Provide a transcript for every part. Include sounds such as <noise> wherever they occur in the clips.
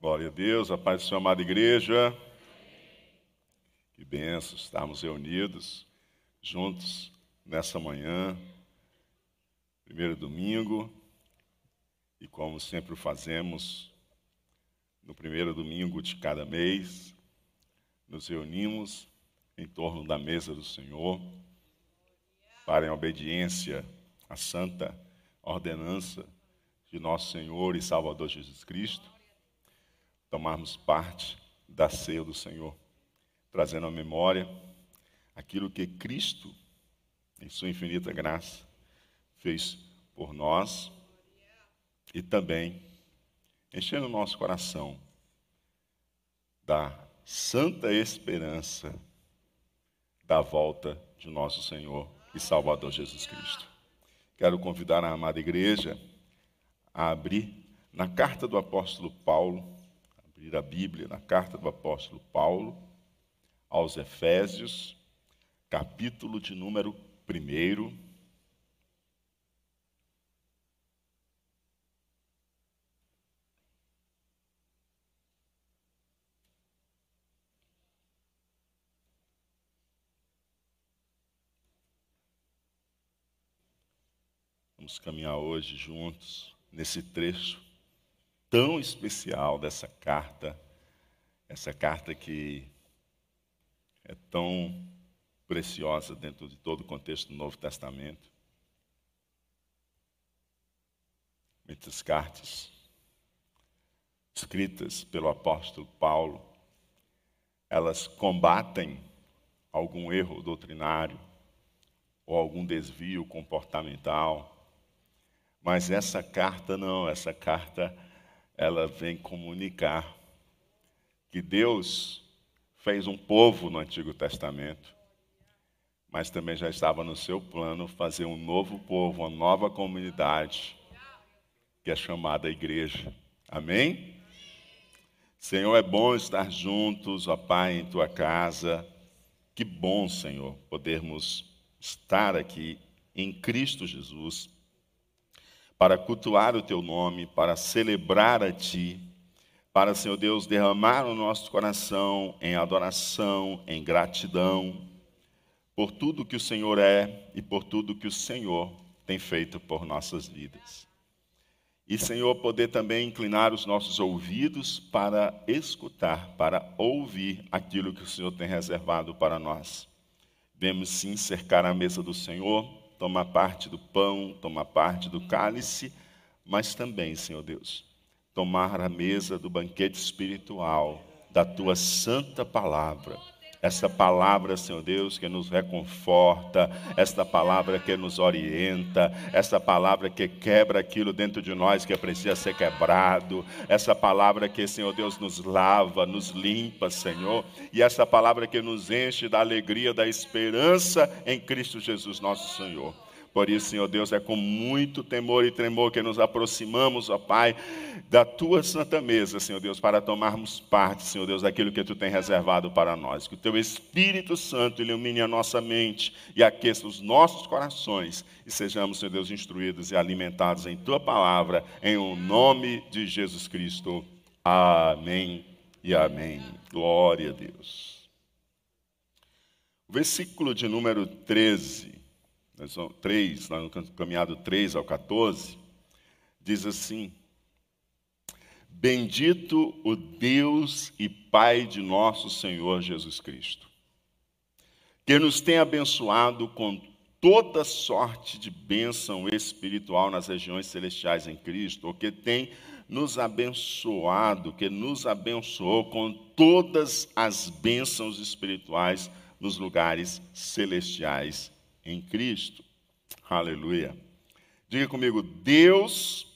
Glória a Deus, a paz do Senhor, amada igreja. Que benção estarmos reunidos, juntos, nessa manhã, primeiro domingo, e como sempre fazemos, no primeiro domingo de cada mês, nos reunimos em torno da mesa do Senhor, para em obediência à santa ordenança de nosso Senhor e Salvador Jesus Cristo, tomarmos parte da ceia do Senhor, trazendo à memória aquilo que Cristo, em Sua infinita graça, fez por nós e também enchendo o nosso coração da santa esperança da volta de nosso Senhor e Salvador Jesus Cristo. Quero convidar a amada igreja a abrir na carta do apóstolo Paulo abrir a Bíblia na carta do apóstolo Paulo aos Efésios, capítulo de número 1. Vamos caminhar hoje juntos nesse trecho tão especial dessa carta, essa carta que é tão preciosa dentro de todo o contexto do Novo Testamento. Muitas cartas escritas pelo apóstolo Paulo, elas combatem algum erro doutrinário ou algum desvio comportamental. Mas essa carta não, essa carta ela vem comunicar que Deus fez um povo no Antigo Testamento, mas também já estava no seu plano fazer um novo povo, uma nova comunidade, que é chamada igreja. Amém? Senhor, é bom estar juntos, ó Pai, em tua casa. Que bom, Senhor, podermos estar aqui em Cristo Jesus para cultuar o teu nome, para celebrar a ti, para, Senhor Deus, derramar o nosso coração em adoração, em gratidão, por tudo que o Senhor é e por tudo que o Senhor tem feito por nossas vidas. E, Senhor, poder também inclinar os nossos ouvidos para escutar, para ouvir aquilo que o Senhor tem reservado para nós. Vemos sim cercar a mesa do Senhor tomar parte do pão, tomar parte do cálice, mas também, Senhor Deus, tomar a mesa do banquete espiritual, da tua santa palavra essa palavra, Senhor Deus, que nos reconforta, esta palavra que nos orienta, essa palavra que quebra aquilo dentro de nós que precisa ser quebrado, essa palavra que, Senhor Deus, nos lava, nos limpa, Senhor, e essa palavra que nos enche da alegria, da esperança em Cristo Jesus, nosso Senhor. Por isso, Senhor Deus, é com muito temor e tremor que nos aproximamos, ó Pai, da tua santa mesa, Senhor Deus, para tomarmos parte, Senhor Deus, daquilo que tu tem reservado para nós. Que o teu Espírito Santo ilumine a nossa mente e aqueça os nossos corações e sejamos, Senhor Deus, instruídos e alimentados em tua palavra, em o nome de Jesus Cristo. Amém e amém. Glória a Deus. Versículo de número 13 3, lá no caminhado 3 ao 14, diz assim: Bendito o Deus e Pai de nosso Senhor Jesus Cristo, que nos tem abençoado com toda sorte de bênção espiritual nas regiões celestiais em Cristo, ou que tem nos abençoado, que nos abençoou com todas as bênçãos espirituais nos lugares celestiais em Cristo. Aleluia. Diga comigo, Deus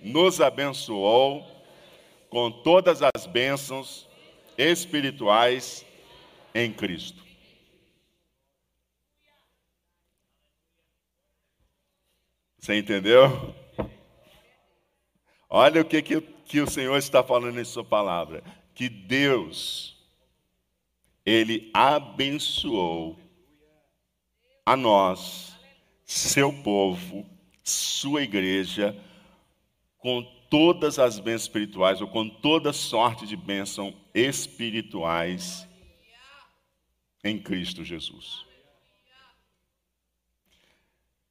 nos abençoou com todas as bênçãos espirituais em Cristo. Você entendeu? Olha o que, que, que o Senhor está falando em Sua palavra. Que Deus, Ele abençoou a nós, seu povo, sua igreja, com todas as bênçãos espirituais, ou com toda sorte de bênção espirituais em Cristo Jesus.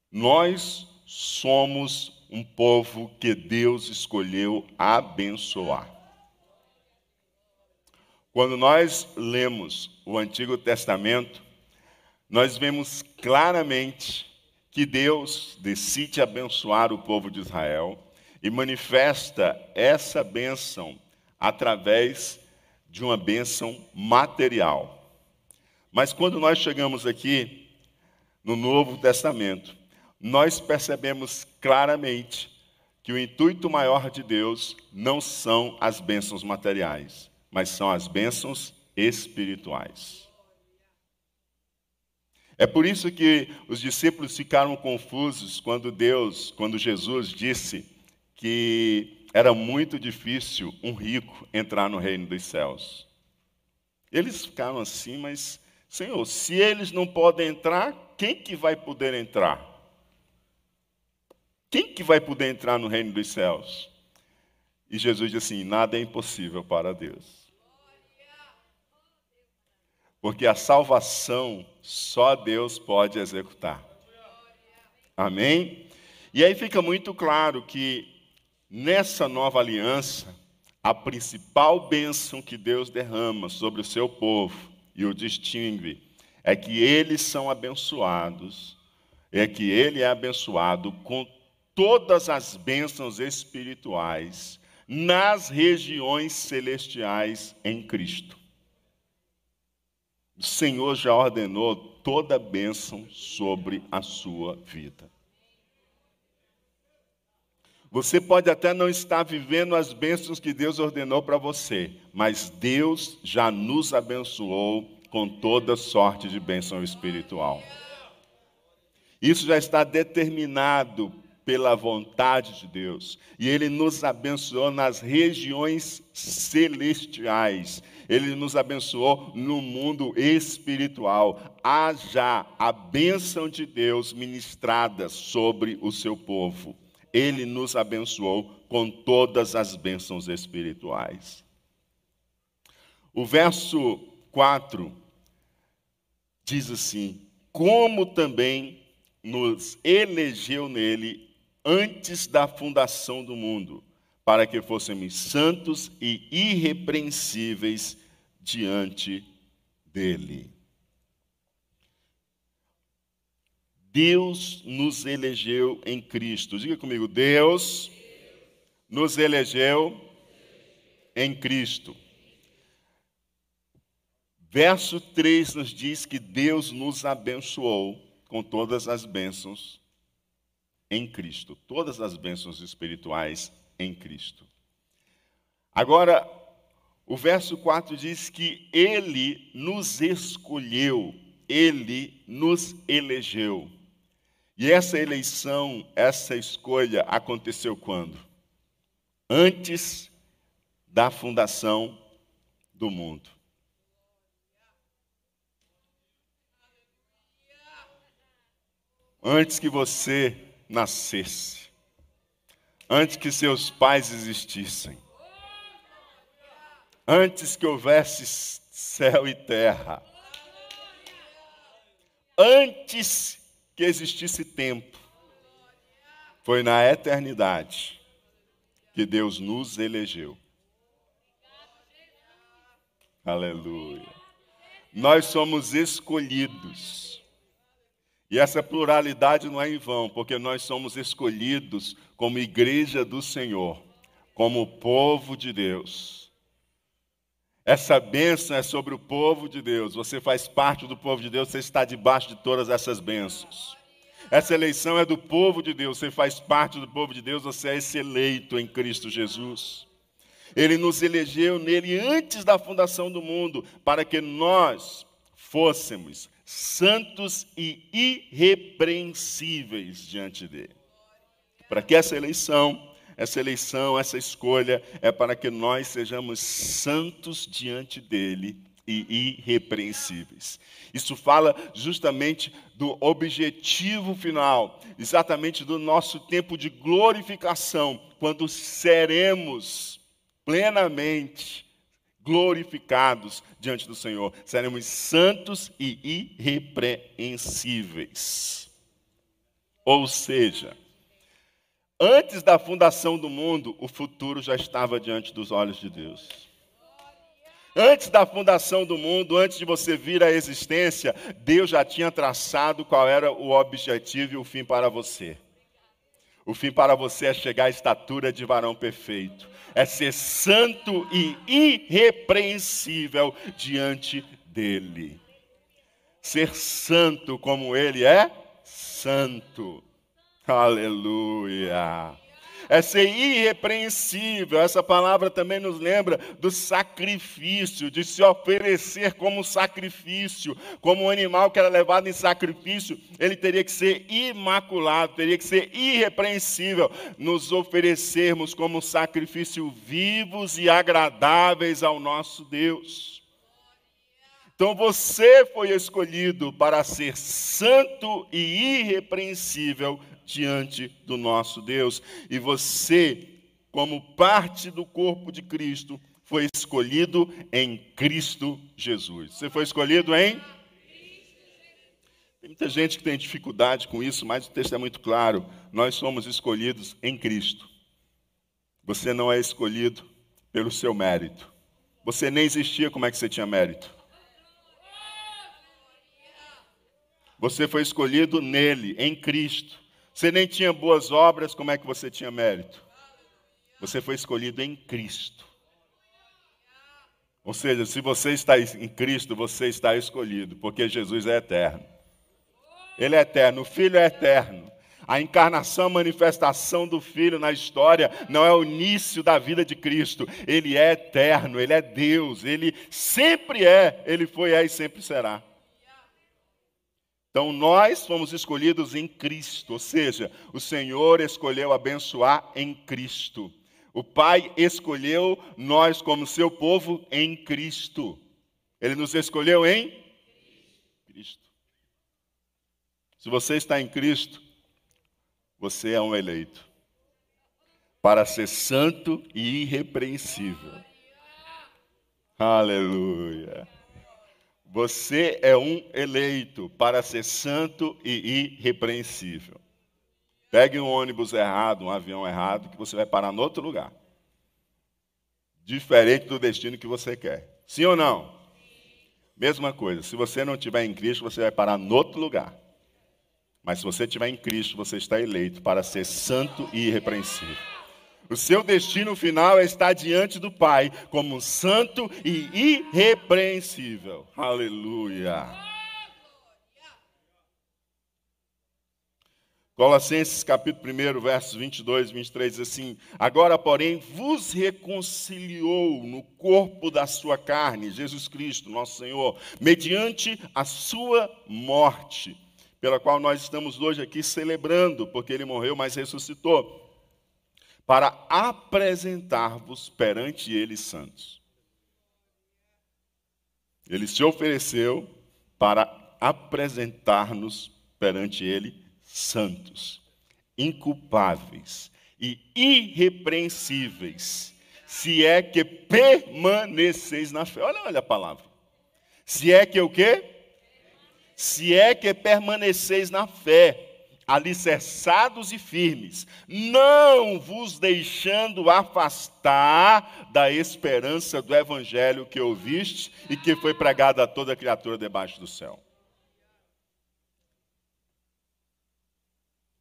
Nós somos um povo que Deus escolheu abençoar. Quando nós lemos o Antigo Testamento, nós vemos claramente que Deus decide abençoar o povo de Israel e manifesta essa bênção através de uma bênção material. Mas quando nós chegamos aqui no Novo Testamento, nós percebemos claramente que o intuito maior de Deus não são as bênçãos materiais, mas são as bênçãos espirituais. É por isso que os discípulos ficaram confusos quando Deus, quando Jesus disse que era muito difícil um rico entrar no reino dos céus. Eles ficaram assim, mas Senhor, se eles não podem entrar, quem que vai poder entrar? Quem que vai poder entrar no reino dos céus? E Jesus diz assim: nada é impossível para Deus. Porque a salvação só Deus pode executar. Amém? E aí fica muito claro que nessa nova aliança, a principal bênção que Deus derrama sobre o seu povo e o distingue é que eles são abençoados, é que ele é abençoado com todas as bênçãos espirituais nas regiões celestiais em Cristo. O Senhor já ordenou toda bênção sobre a sua vida. Você pode até não estar vivendo as bênçãos que Deus ordenou para você, mas Deus já nos abençoou com toda sorte de bênção espiritual. Isso já está determinado pela vontade de Deus. E Ele nos abençoou nas regiões celestiais. Ele nos abençoou no mundo espiritual. Há já a bênção de Deus ministrada sobre o seu povo. Ele nos abençoou com todas as bênçãos espirituais. O verso 4 diz assim: Como também nos elegeu nele antes da fundação do mundo, para que fôssemos santos e irrepreensíveis diante dele. Deus nos elegeu em Cristo. Diga comigo, Deus nos elegeu em Cristo. Verso 3 nos diz que Deus nos abençoou com todas as bênçãos em Cristo. Todas as bênçãos espirituais em Cristo. Agora, o verso 4 diz que Ele nos escolheu, Ele nos elegeu. E essa eleição, essa escolha aconteceu quando? Antes da fundação do mundo. Antes que você nascesse, antes que seus pais existissem, antes que houvesse céu e terra, antes que existisse tempo, foi na eternidade que Deus nos elegeu. Aleluia. Nós somos escolhidos e essa pluralidade não é em vão, porque nós somos escolhidos como igreja do Senhor, como povo de Deus. Essa bênção é sobre o povo de Deus. Você faz parte do povo de Deus, você está debaixo de todas essas bênçãos. Essa eleição é do povo de Deus, você faz parte do povo de Deus, você é esse eleito em Cristo Jesus. Ele nos elegeu nele antes da fundação do mundo, para que nós fôssemos santos e irrepreensíveis diante dele. Para que essa eleição, essa eleição, essa escolha é para que nós sejamos santos diante dele e irrepreensíveis. Isso fala justamente do objetivo final, exatamente do nosso tempo de glorificação, quando seremos plenamente glorificados diante do Senhor. Seremos santos e irrepreensíveis. Ou seja, antes da fundação do mundo, o futuro já estava diante dos olhos de Deus. Antes da fundação do mundo, antes de você vir à existência, Deus já tinha traçado qual era o objetivo e o fim para você. O fim para você é chegar à estatura de varão perfeito, é ser santo e irrepreensível diante dele. Ser santo como ele é santo. Aleluia é ser irrepreensível. Essa palavra também nos lembra do sacrifício, de se oferecer como sacrifício, como um animal que era levado em sacrifício, ele teria que ser imaculado, teria que ser irrepreensível. Nos oferecermos como sacrifício vivos e agradáveis ao nosso Deus. Então você foi escolhido para ser santo e irrepreensível diante do nosso Deus. E você, como parte do corpo de Cristo, foi escolhido em Cristo Jesus. Você foi escolhido em? Tem muita gente que tem dificuldade com isso, mas o texto é muito claro. Nós somos escolhidos em Cristo. Você não é escolhido pelo seu mérito. Você nem existia, como é que você tinha mérito? Você foi escolhido nele, em Cristo. Você nem tinha boas obras, como é que você tinha mérito? Você foi escolhido em Cristo. Ou seja, se você está em Cristo, você está escolhido, porque Jesus é eterno. Ele é eterno, o Filho é eterno. A encarnação, a manifestação do Filho na história não é o início da vida de Cristo. Ele é eterno, ele é Deus, ele sempre é, ele foi, é e sempre será. Então nós fomos escolhidos em Cristo, ou seja, o Senhor escolheu abençoar em Cristo. O Pai escolheu nós como seu povo em Cristo. Ele nos escolheu em Cristo. Se você está em Cristo, você é um eleito para ser santo e irrepreensível. Aleluia. Você é um eleito para ser santo e irrepreensível. Pegue um ônibus errado, um avião errado, que você vai parar em outro lugar. Diferente do destino que você quer. Sim ou não? Mesma coisa. Se você não estiver em Cristo, você vai parar em outro lugar. Mas se você estiver em Cristo, você está eleito para ser santo e irrepreensível. O seu destino final é estar diante do Pai como santo e irrepreensível. Aleluia. Colossenses capítulo 1, versos 22 e 23 diz assim: Agora, porém, vos reconciliou no corpo da sua carne, Jesus Cristo, nosso Senhor, mediante a sua morte, pela qual nós estamos hoje aqui celebrando, porque ele morreu, mas ressuscitou para apresentar-vos perante ele santos. Ele se ofereceu para apresentar-nos perante ele santos, inculpáveis e irrepreensíveis, se é que permaneceis na fé. Olha, olha a palavra. Se é que o quê? Se é que permaneceis na fé alicerçados e firmes, não vos deixando afastar da esperança do evangelho que ouviste e que foi pregado a toda criatura debaixo do céu.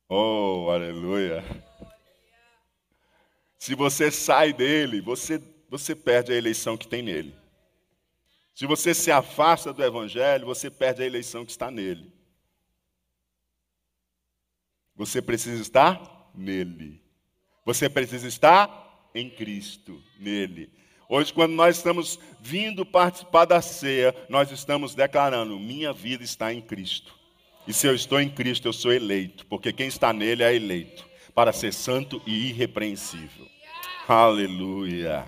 Oh, aleluia. Se você sai dele, você, você perde a eleição que tem nele. Se você se afasta do evangelho, você perde a eleição que está nele. Você precisa estar nele. Você precisa estar em Cristo, nele. Hoje, quando nós estamos vindo participar da ceia, nós estamos declarando: minha vida está em Cristo. E se eu estou em Cristo, eu sou eleito, porque quem está nele é eleito, para ser santo e irrepreensível. Aleluia.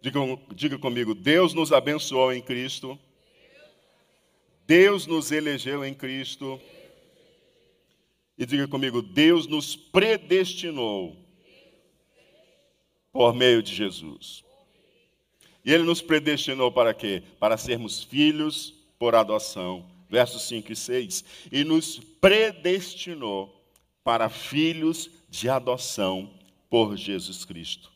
Diga, diga comigo, Deus nos abençoou em Cristo. Deus nos elegeu em Cristo. E diga comigo, Deus nos predestinou por meio de Jesus. E Ele nos predestinou para quê? Para sermos filhos por adoção. Versos 5 e 6. E nos predestinou para filhos de adoção por Jesus Cristo.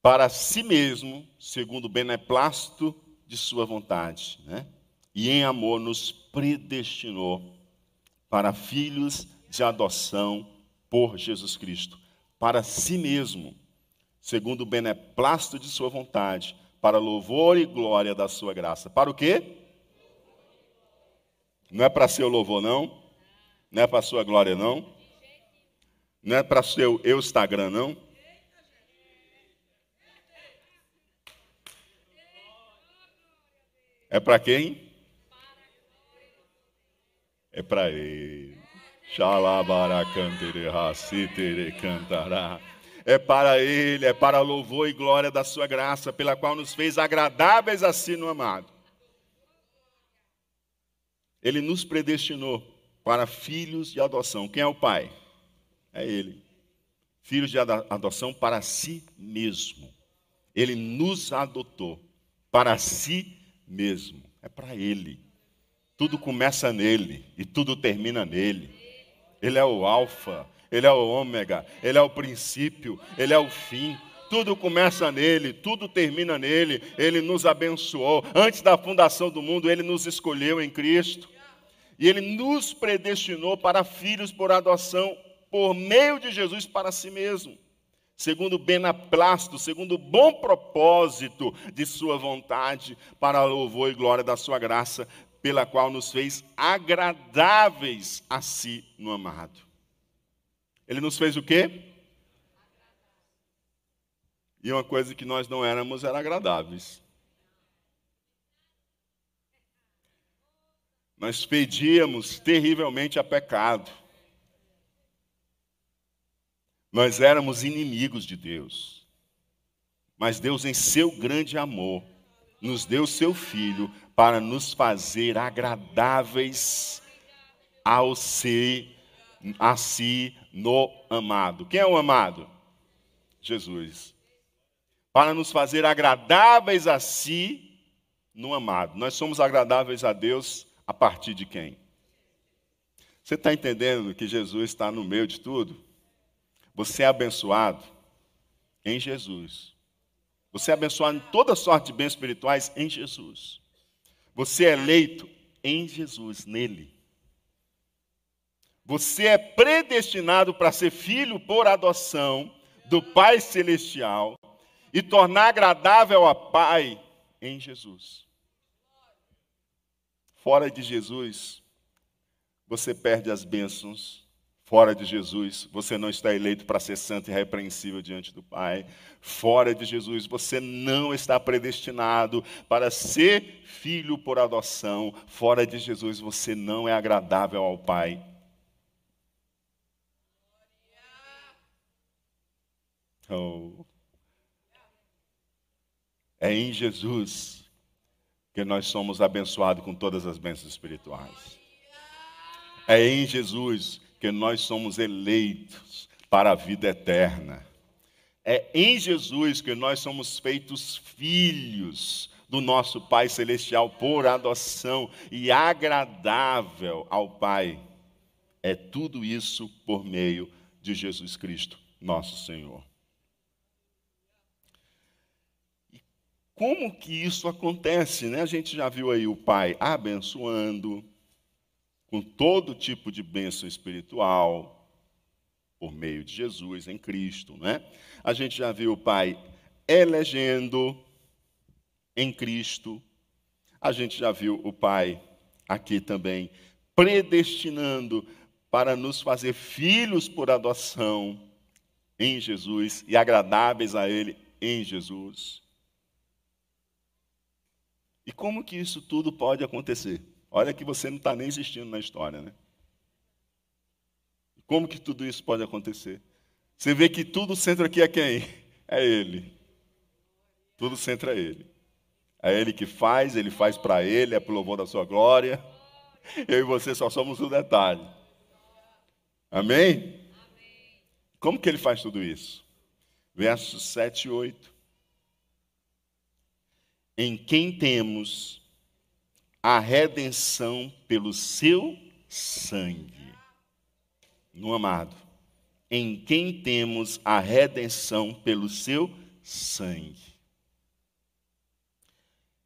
Para si mesmo, segundo o beneplácito de sua vontade, né? e em amor nos predestinou para filhos de adoção por Jesus Cristo, para si mesmo, segundo o beneplácito de sua vontade, para louvor e glória da sua graça. Para o quê? Não é para seu louvor, não. Não é para sua glória, não. Não é para seu eu Instagram, não. É para quem? É para ele. cantará. É para ele, é para louvor e glória da sua graça, pela qual nos fez agradáveis assim no amado. Ele nos predestinou para filhos de adoção. Quem é o pai? É ele. Filhos de adoção para si mesmo. Ele nos adotou para si mesmo. É para ele. Tudo começa nele e tudo termina nele. Ele é o alfa, ele é o ômega, ele é o princípio, ele é o fim. Tudo começa nele, tudo termina nele. Ele nos abençoou. Antes da fundação do mundo, ele nos escolheu em Cristo. E ele nos predestinou para filhos por adoção por meio de Jesus para si mesmo segundo o benaplácito, segundo o bom propósito de sua vontade, para louvor e glória da sua graça, pela qual nos fez agradáveis a si no amado. Ele nos fez o quê? E uma coisa que nós não éramos era agradáveis. Nós pedíamos terrivelmente a pecado. Nós éramos inimigos de Deus. Mas Deus, em seu grande amor, nos deu seu Filho para nos fazer agradáveis ao ser a si no amado. Quem é o amado? Jesus. Para nos fazer agradáveis a si no amado. Nós somos agradáveis a Deus a partir de quem? Você está entendendo que Jesus está no meio de tudo? Você é abençoado em Jesus. Você é abençoado em toda sorte de bens espirituais em Jesus. Você é eleito em Jesus, nele. Você é predestinado para ser filho por adoção do Pai Celestial e tornar agradável a Pai em Jesus. Fora de Jesus, você perde as bênçãos Fora de Jesus, você não está eleito para ser santo e repreensível diante do Pai. Fora de Jesus, você não está predestinado para ser filho por adoção. Fora de Jesus, você não é agradável ao Pai. Oh. É em Jesus que nós somos abençoados com todas as bênçãos espirituais. É em Jesus que nós somos eleitos para a vida eterna. É em Jesus que nós somos feitos filhos do nosso Pai Celestial por adoção e agradável ao Pai. É tudo isso por meio de Jesus Cristo, nosso Senhor. E como que isso acontece? Né? A gente já viu aí o Pai abençoando, com todo tipo de bênção espiritual, por meio de Jesus em Cristo, né? A gente já viu o Pai elegendo em Cristo. A gente já viu o Pai aqui também predestinando para nos fazer filhos por adoção em Jesus e agradáveis a Ele em Jesus. E como que isso tudo pode acontecer? Olha que você não está nem existindo na história, né? Como que tudo isso pode acontecer? Você vê que tudo o centro aqui é quem? É Ele. Tudo centra Ele. É Ele que faz, Ele faz para Ele, é para o louvor da Sua glória. Eu e você só somos um detalhe. Amém? Como que Ele faz tudo isso? Versos 7 e 8. Em quem temos a redenção pelo seu sangue. No amado. Em quem temos a redenção pelo seu sangue.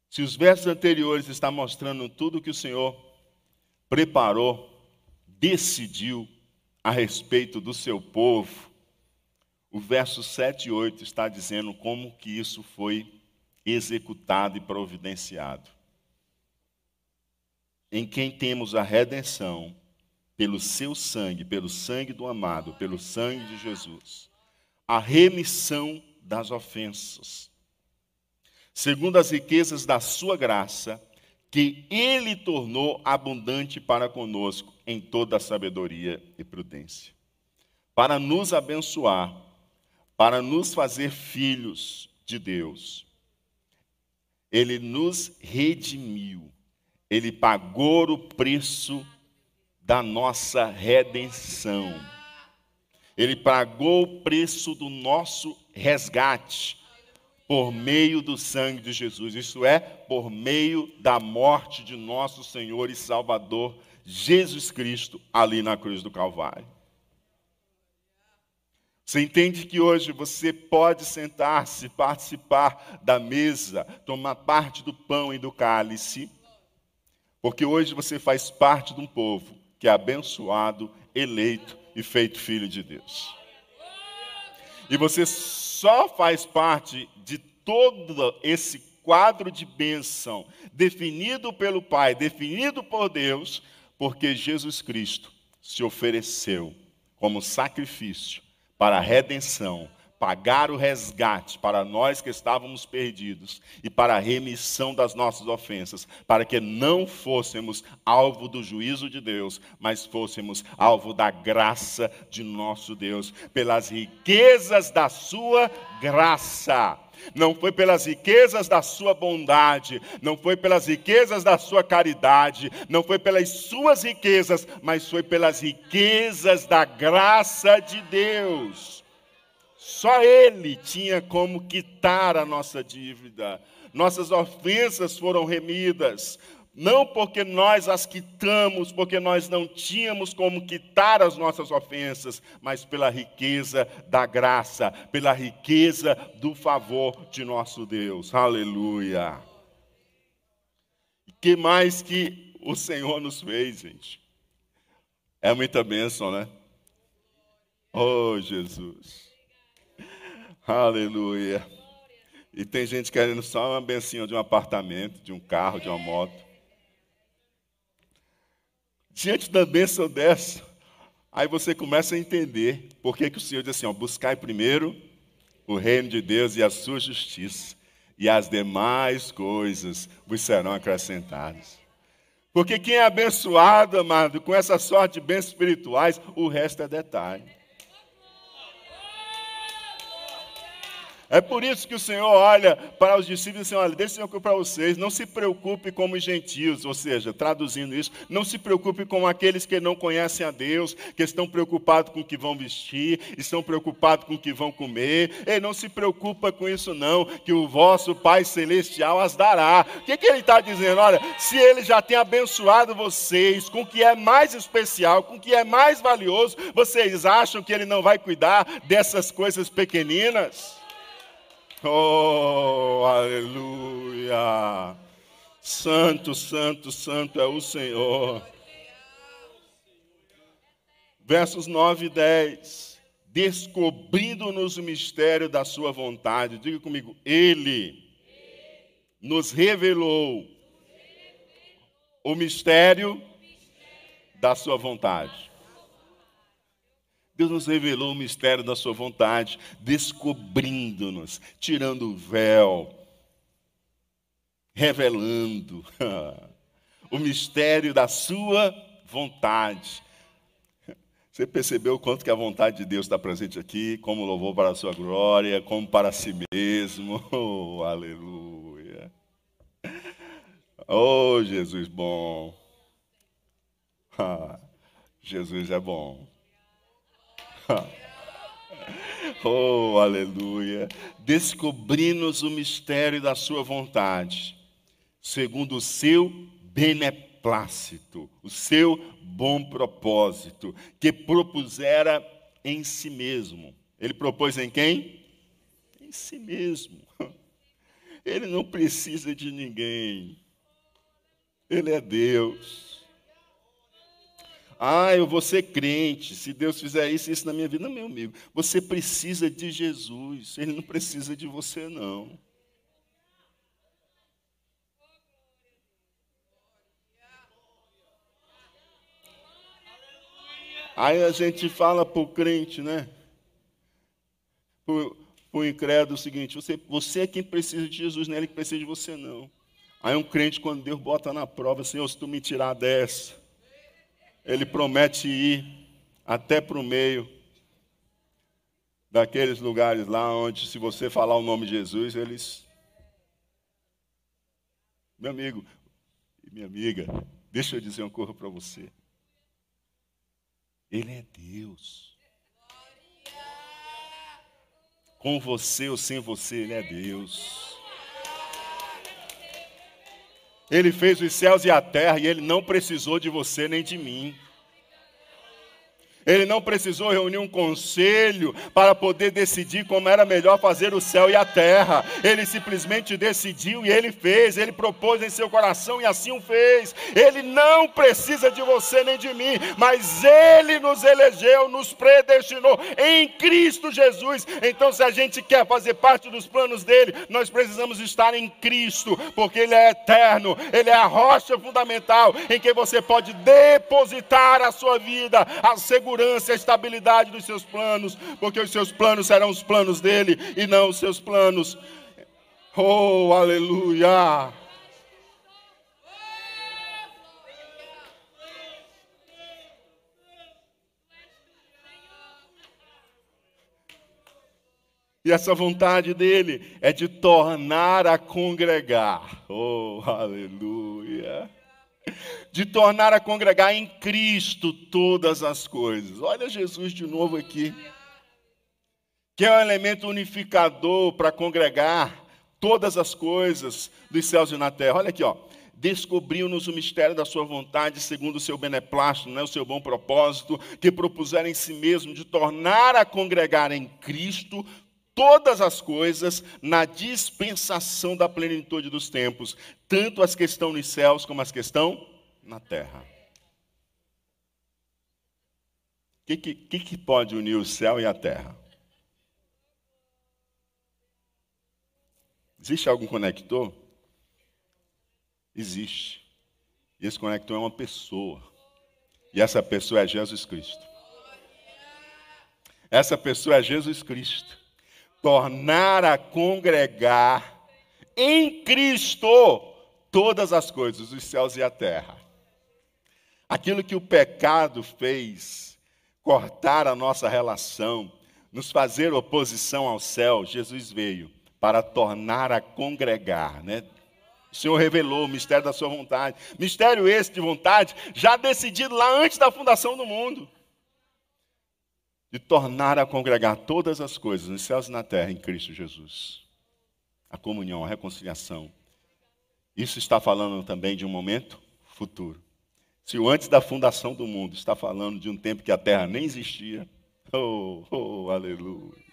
Se os versos anteriores estão mostrando tudo que o Senhor preparou, decidiu a respeito do seu povo, o verso 7 e 8 está dizendo como que isso foi executado e providenciado. Em quem temos a redenção pelo seu sangue, pelo sangue do amado, pelo sangue de Jesus, a remissão das ofensas. Segundo as riquezas da sua graça, que ele tornou abundante para conosco em toda a sabedoria e prudência, para nos abençoar, para nos fazer filhos de Deus. Ele nos redimiu, ele pagou o preço da nossa redenção. Ele pagou o preço do nosso resgate por meio do sangue de Jesus, isso é, por meio da morte de nosso Senhor e Salvador Jesus Cristo ali na cruz do Calvário. Você entende que hoje você pode sentar-se, participar da mesa, tomar parte do pão e do cálice, porque hoje você faz parte de um povo que é abençoado, eleito e feito filho de Deus. E você só faz parte de todo esse quadro de bênção definido pelo Pai, definido por Deus, porque Jesus Cristo se ofereceu como sacrifício para a redenção pagar o resgate para nós que estávamos perdidos e para a remissão das nossas ofensas, para que não fôssemos alvo do juízo de Deus, mas fôssemos alvo da graça de nosso Deus, pelas riquezas da sua graça. Não foi pelas riquezas da sua bondade, não foi pelas riquezas da sua caridade, não foi pelas suas riquezas, mas foi pelas riquezas da graça de Deus. Só Ele tinha como quitar a nossa dívida. Nossas ofensas foram remidas. Não porque nós as quitamos, porque nós não tínhamos como quitar as nossas ofensas, mas pela riqueza da graça, pela riqueza do favor de nosso Deus. Aleluia. Que mais que o Senhor nos fez, gente? É muita bênção, né? Oh, Jesus. Aleluia. E tem gente querendo só uma bencinha de um apartamento, de um carro, de uma moto. Diante da bênção dessa, aí você começa a entender por que, o Senhor diz assim: ó, buscai primeiro o reino de Deus e a sua justiça, e as demais coisas vos serão acrescentadas. Porque quem é abençoado, amado, com essa sorte de bênçãos espirituais, o resto é detalhe. É por isso que o Senhor olha para os discípulos e diz assim: olha, deixa eu para vocês, não se preocupe como os gentios, ou seja, traduzindo isso, não se preocupe com aqueles que não conhecem a Deus, que estão preocupados com o que vão vestir, estão preocupados com o que vão comer. Ei, não se preocupa com isso, não, que o vosso Pai Celestial as dará. O que, que ele está dizendo? Olha, se ele já tem abençoado vocês com o que é mais especial, com o que é mais valioso, vocês acham que ele não vai cuidar dessas coisas pequeninas? Oh, aleluia! Santo, santo, santo é o Senhor. Versos 9 e 10. Descobrindo-nos o mistério da Sua vontade. Diga comigo, Ele nos revelou o mistério da Sua vontade. Deus nos revelou o mistério da Sua vontade, descobrindo-nos, tirando o véu, revelando <laughs> o mistério da Sua vontade. Você percebeu o quanto que a vontade de Deus está presente aqui, como louvou para a sua glória, como para si mesmo. <laughs> Oh, aleluia. Oh, Jesus bom. Ah, Jesus é bom. <laughs> oh, aleluia. Descobri-nos o mistério da sua vontade, segundo o seu beneplácito, o seu bom propósito, que propusera em si mesmo. Ele propôs em quem? Em si mesmo. <laughs> Ele não precisa de ninguém. Ele é Deus. Ah, eu vou ser crente. Se Deus fizer isso, isso na minha vida. Não, meu amigo. Você precisa de Jesus. Ele não precisa de você, não. Aí a gente fala para o crente, né? Para o incrédulo o seguinte: você, você é quem precisa de Jesus, não é ele que precisa de você, não. Aí um crente, quando Deus bota na prova, Senhor, se tu me tirar dessa, ele promete ir até para o meio daqueles lugares lá onde, se você falar o nome de Jesus, eles. Meu amigo e minha amiga, deixa eu dizer uma coisa para você. Ele é Deus. Com você ou sem você, Ele é Deus. Ele fez os céus e a terra e Ele não precisou de você nem de mim. Ele não precisou reunir um conselho para poder decidir como era melhor fazer o céu e a terra. Ele simplesmente decidiu e ele fez. Ele propôs em seu coração e assim o fez. Ele não precisa de você nem de mim, mas ele nos elegeu, nos predestinou em Cristo Jesus. Então, se a gente quer fazer parte dos planos dele, nós precisamos estar em Cristo, porque ele é eterno. Ele é a rocha fundamental em que você pode depositar a sua vida, a segurança segurança e a estabilidade dos seus planos, porque os seus planos serão os planos dele e não os seus planos. Oh, aleluia! E essa vontade dele é de tornar a congregar. Oh, aleluia de tornar a congregar em Cristo todas as coisas. Olha Jesus de novo aqui, que é um elemento unificador para congregar todas as coisas dos céus e na terra. Olha aqui, ó. Descobriu-nos o mistério da sua vontade, segundo o seu beneplácito, né, o seu bom propósito, que propuseram em si mesmo de tornar a congregar em Cristo todas as coisas na dispensação da plenitude dos tempos, tanto as que estão nos céus como as que estão na terra. O que, que, que pode unir o céu e a terra? Existe algum conector? Existe. E esse conector é uma pessoa. E essa pessoa é Jesus Cristo. Essa pessoa é Jesus Cristo tornar a congregar em Cristo todas as coisas, os céus e a terra. Aquilo que o pecado fez, cortar a nossa relação, nos fazer oposição ao céu, Jesus veio para tornar a congregar, né? O Senhor revelou o mistério da sua vontade. Mistério esse de vontade já decidido lá antes da fundação do mundo de tornar a congregar todas as coisas nos céus e na terra em Cristo Jesus. A comunhão, a reconciliação. Isso está falando também de um momento futuro. Se o antes da fundação do mundo está falando de um tempo que a terra nem existia, <laughs> oh, oh aleluia.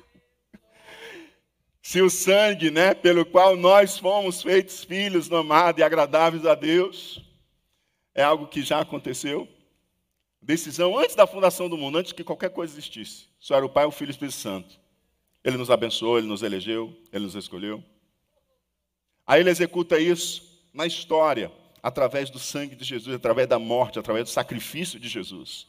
Se o sangue, né, pelo qual nós fomos feitos filhos, amados e agradáveis a Deus, é algo que já aconteceu, decisão antes da fundação do mundo, antes que qualquer coisa existisse. Só era o Pai, o Filho e o Espírito Santo. Ele nos abençoou, ele nos elegeu, ele nos escolheu. Aí ele executa isso na história, através do sangue de Jesus, através da morte, através do sacrifício de Jesus,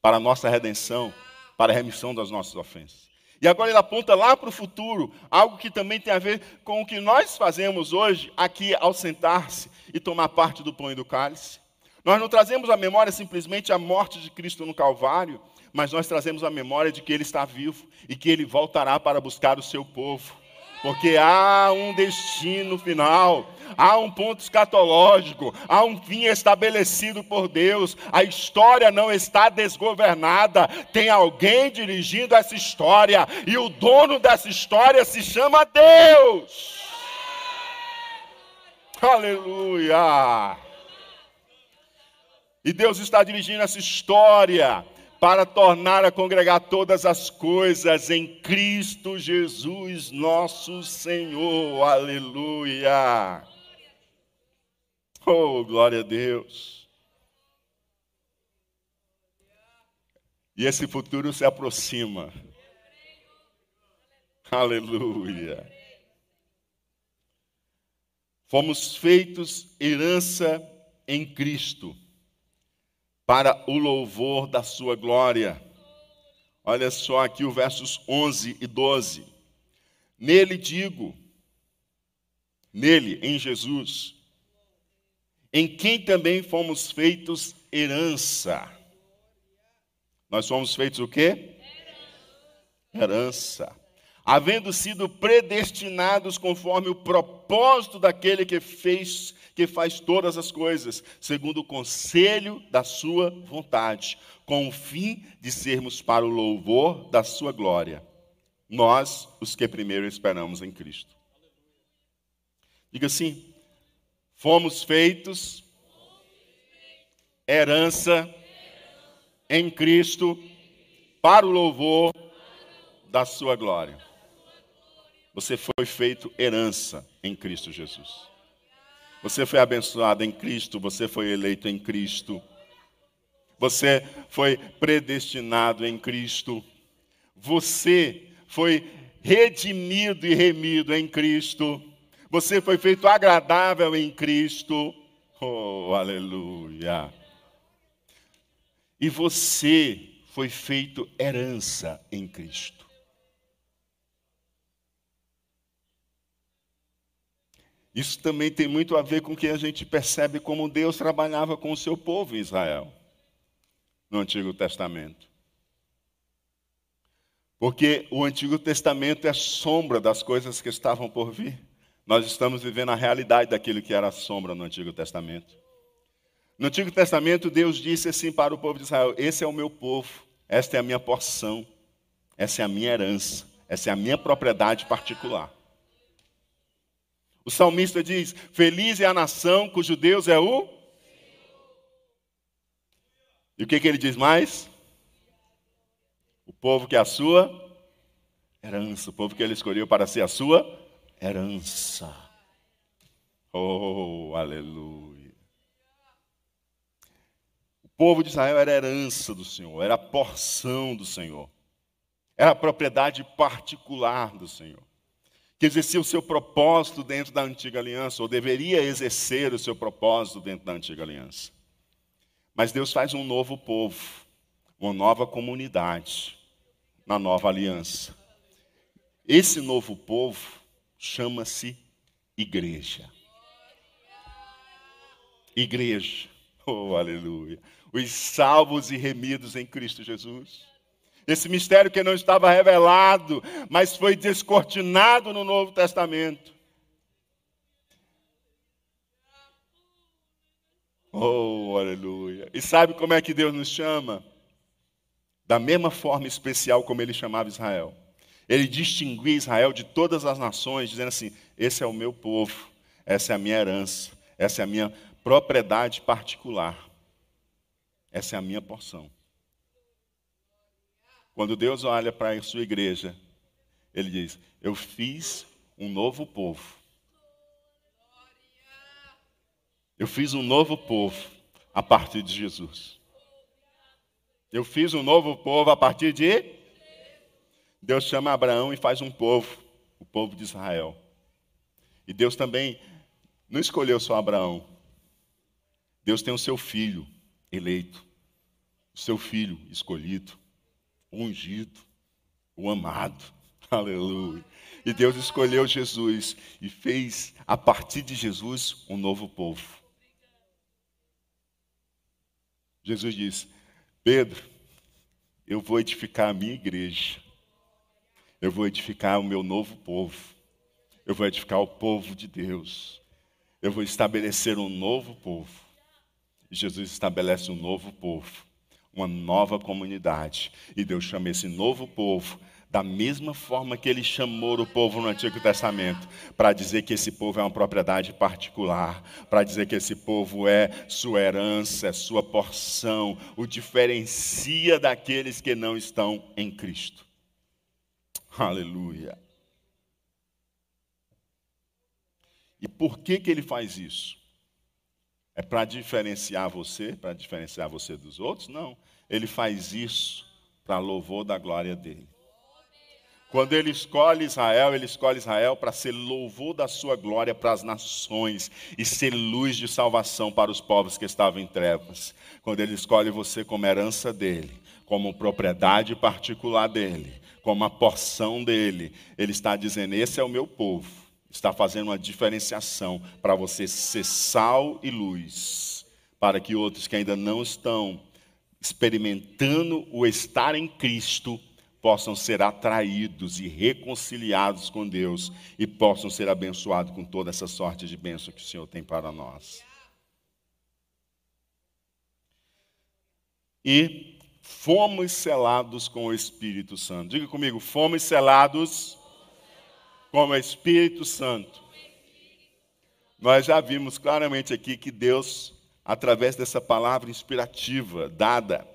para a nossa redenção, para a remissão das nossas ofensas. E agora ele aponta lá para o futuro, algo que também tem a ver com o que nós fazemos hoje, aqui ao sentar-se e tomar parte do pão e do cálice. Nós não trazemos à memória simplesmente a morte de Cristo no Calvário, mas nós trazemos a memória de que ele está vivo e que ele voltará para buscar o seu povo. Porque há um destino final, há um ponto escatológico, há um fim estabelecido por Deus. A história não está desgovernada, tem alguém dirigindo essa história, e o dono dessa história se chama Deus. Aleluia! E Deus está dirigindo essa história para tornar a congregar todas as coisas em Cristo Jesus, nosso Senhor. Aleluia. Oh, glória a Deus. E esse futuro se aproxima. Aleluia. Fomos feitos herança em Cristo para o louvor da sua glória. Olha só aqui os versos 11 e 12. Nele digo, nele, em Jesus, em quem também fomos feitos herança. Nós fomos feitos o quê? Herança. Havendo sido predestinados conforme o propósito daquele que fez que faz todas as coisas segundo o conselho da sua vontade, com o fim de sermos para o louvor da sua glória. Nós, os que primeiro esperamos em Cristo. Diga assim: fomos feitos herança em Cristo para o louvor da sua glória. Você foi feito herança em Cristo Jesus. Você foi abençoado em Cristo, você foi eleito em Cristo. Você foi predestinado em Cristo. Você foi redimido e remido em Cristo. Você foi feito agradável em Cristo. Oh, aleluia. E você foi feito herança em Cristo. Isso também tem muito a ver com o que a gente percebe como Deus trabalhava com o seu povo em Israel, no Antigo Testamento. Porque o Antigo Testamento é sombra das coisas que estavam por vir. Nós estamos vivendo a realidade daquilo que era sombra no Antigo Testamento. No Antigo Testamento, Deus disse assim para o povo de Israel: Esse é o meu povo, esta é a minha porção, essa é a minha herança, essa é a minha propriedade particular. O salmista diz: Feliz é a nação cujo Deus é o. E o que, que ele diz mais? O povo que é a sua herança, o povo que ele escolheu para ser a sua herança. Oh, aleluia. O povo de Israel era herança do Senhor, era porção do Senhor, era propriedade particular do Senhor que exercia o seu propósito dentro da antiga aliança, ou deveria exercer o seu propósito dentro da antiga aliança. Mas Deus faz um novo povo, uma nova comunidade na nova aliança. Esse novo povo chama-se igreja. Igreja. Oh, aleluia. Os salvos e remidos em Cristo Jesus. Esse mistério que não estava revelado, mas foi descortinado no Novo Testamento. Oh, aleluia. E sabe como é que Deus nos chama? Da mesma forma especial como ele chamava Israel. Ele distinguia Israel de todas as nações, dizendo assim: esse é o meu povo, essa é a minha herança, essa é a minha propriedade particular, essa é a minha porção. Quando Deus olha para a sua igreja, Ele diz: Eu fiz um novo povo. Eu fiz um novo povo a partir de Jesus. Eu fiz um novo povo a partir de. Deus chama Abraão e faz um povo, o povo de Israel. E Deus também não escolheu só Abraão. Deus tem o seu filho eleito, o seu filho escolhido o ungido, o amado. <laughs> Aleluia. E Deus escolheu Jesus e fez, a partir de Jesus, um novo povo. Jesus diz: Pedro, eu vou edificar a minha igreja. Eu vou edificar o meu novo povo. Eu vou edificar o povo de Deus. Eu vou estabelecer um novo povo. E Jesus estabelece um novo povo, uma nova comunidade. E Deus chama esse novo povo da mesma forma que ele chamou o povo no Antigo Testamento, para dizer que esse povo é uma propriedade particular, para dizer que esse povo é sua herança, é sua porção, o diferencia daqueles que não estão em Cristo. Aleluia. E por que, que ele faz isso? É para diferenciar você, para diferenciar você dos outros? Não. Ele faz isso para louvor da glória dele. Quando ele escolhe Israel, ele escolhe Israel para ser louvor da sua glória para as nações e ser luz de salvação para os povos que estavam em trevas. Quando ele escolhe você como herança dele, como propriedade particular dele, como a porção dele, ele está dizendo: Esse é o meu povo. Está fazendo uma diferenciação para você ser sal e luz, para que outros que ainda não estão experimentando o estar em Cristo possam ser atraídos e reconciliados com Deus e possam ser abençoados com toda essa sorte de bênção que o Senhor tem para nós. E fomos selados com o Espírito Santo. Diga comigo, fomos selados com o Espírito Santo. Nós já vimos claramente aqui que Deus, através dessa palavra inspirativa dada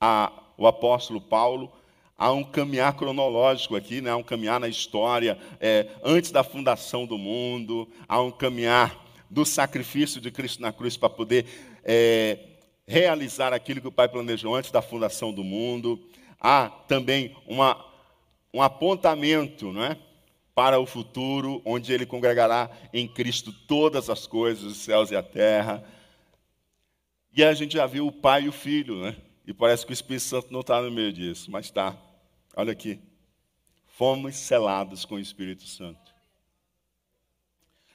ao apóstolo Paulo, Há um caminhar cronológico aqui, né? há um caminhar na história, é, antes da fundação do mundo, há um caminhar do sacrifício de Cristo na cruz para poder é, realizar aquilo que o Pai planejou antes da fundação do mundo. Há também uma, um apontamento não é? Para o futuro, onde ele congregará em Cristo todas as coisas, os céus e a terra. E a gente já viu o Pai e o Filho, né? E parece que o Espírito Santo não está no meio disso, mas está. Olha aqui. Fomos selados com o Espírito Santo.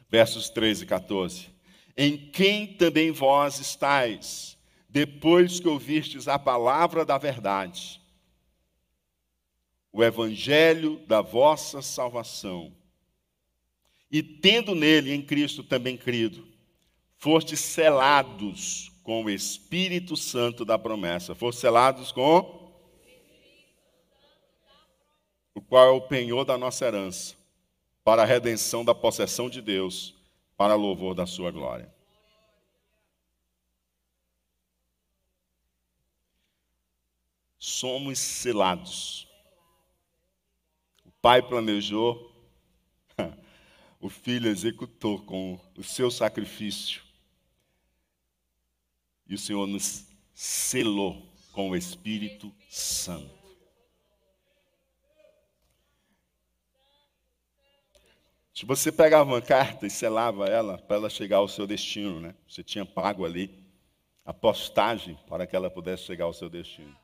Versos 13 e 14. Em quem também vós estáis, depois que ouvistes a palavra da verdade, o evangelho da vossa salvação, e tendo nele, em Cristo também crido, fostes selados com o Espírito Santo da promessa. Fostes selados com o qual é o penhor da nossa herança, para a redenção da possessão de Deus, para louvor da sua glória. Somos selados. Pai planejou, <laughs> o Filho executou com o seu sacrifício, e o Senhor nos selou com o Espírito Santo. Se você pegava uma carta e selava ela para ela chegar ao seu destino, né? Você tinha pago ali a postagem para que ela pudesse chegar ao seu destino.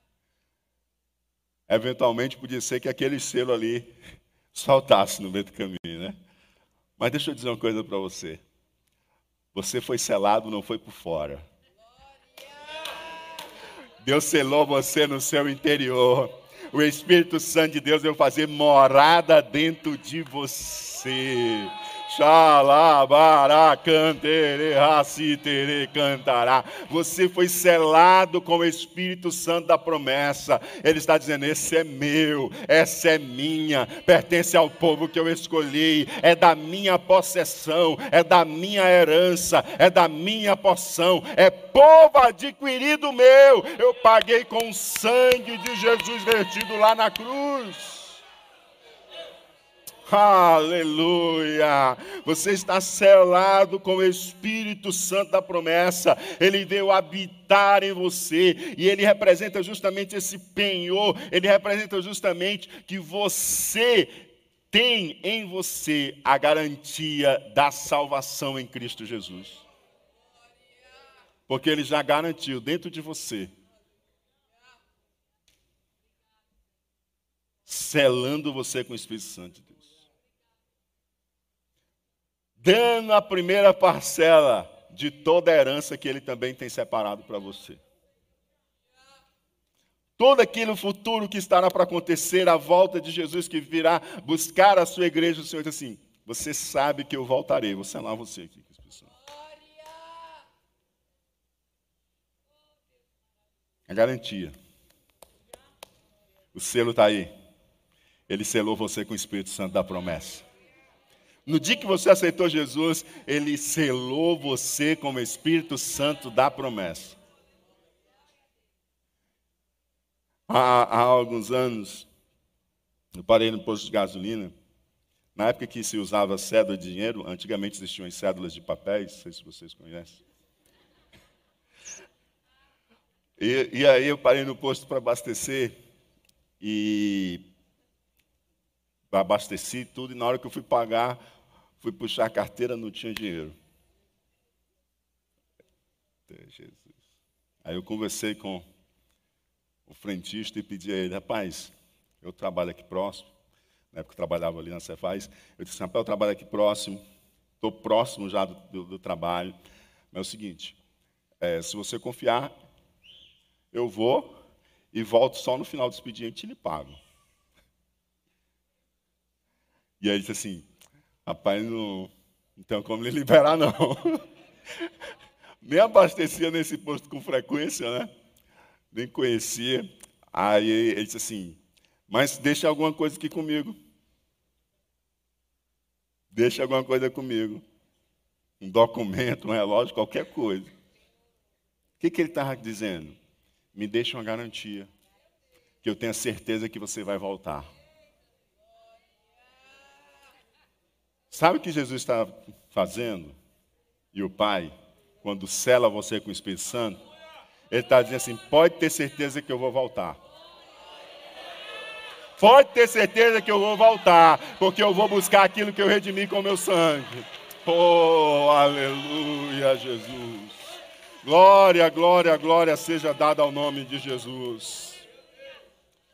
Eventualmente podia ser que aquele selo ali saltasse no meio do caminho, né? Mas deixa eu dizer uma coisa para você. Você foi selado, não foi por fora. Deus selou você no seu interior. O Espírito Santo de Deus vai fazer morada dentro de você. Xalabará, cantere, racitere, cantará. Você foi selado com o Espírito Santo da promessa. Ele está dizendo: esse é meu, essa é minha, pertence ao povo que eu escolhi, é da minha possessão, é da minha herança, é da minha porção, é povo adquirido meu. Eu paguei com o sangue de Jesus vertido lá na cruz. Aleluia! Você está selado com o Espírito Santo da promessa. Ele veio habitar em você e ele representa justamente esse penhor. Ele representa justamente que você tem em você a garantia da salvação em Cristo Jesus. Porque ele já garantiu dentro de você selando você com o Espírito Santo dando a primeira parcela de toda a herança que Ele também tem separado para você. todo aquele futuro que estará para acontecer, a volta de Jesus que virá buscar a sua igreja, o Senhor diz assim: Você sabe que eu voltarei. Vou selar você aqui. A garantia. O selo está aí. Ele selou você com o Espírito Santo da promessa. No dia que você aceitou Jesus, Ele selou você com o Espírito Santo da promessa. Há, há alguns anos, eu parei no posto de gasolina. Na época que se usava cédula de dinheiro, antigamente existiam cédulas de papéis, não sei se vocês conhecem. E, e aí eu parei no posto para abastecer e abasteci tudo, e na hora que eu fui pagar, fui puxar a carteira, não tinha dinheiro. Jesus. Aí eu conversei com o frentista e pedi a ele, rapaz, eu trabalho aqui próximo, na época eu trabalhava ali na Cefaz, eu disse, rapaz, eu trabalho aqui próximo, estou próximo já do, do, do, trabalho, mas é o seguinte, é, se você confiar, eu vou e volto só no final do expediente e lhe pago. E aí disse assim, rapaz, não, não tenho como lhe liberar não. Nem abastecia nesse posto com frequência, né? Nem conhecia. Aí ele disse assim, mas deixa alguma coisa aqui comigo. Deixa alguma coisa comigo. Um documento, um relógio, qualquer coisa. O que, que ele estava dizendo? Me deixa uma garantia. Que eu tenha certeza que você vai voltar. Sabe o que Jesus está fazendo? E o Pai, quando sela você com o Espírito Santo, Ele está dizendo assim: pode ter certeza que eu vou voltar. Pode ter certeza que eu vou voltar, porque eu vou buscar aquilo que eu redimi com o meu sangue. Oh, aleluia, Jesus. Glória, glória, glória seja dada ao nome de Jesus.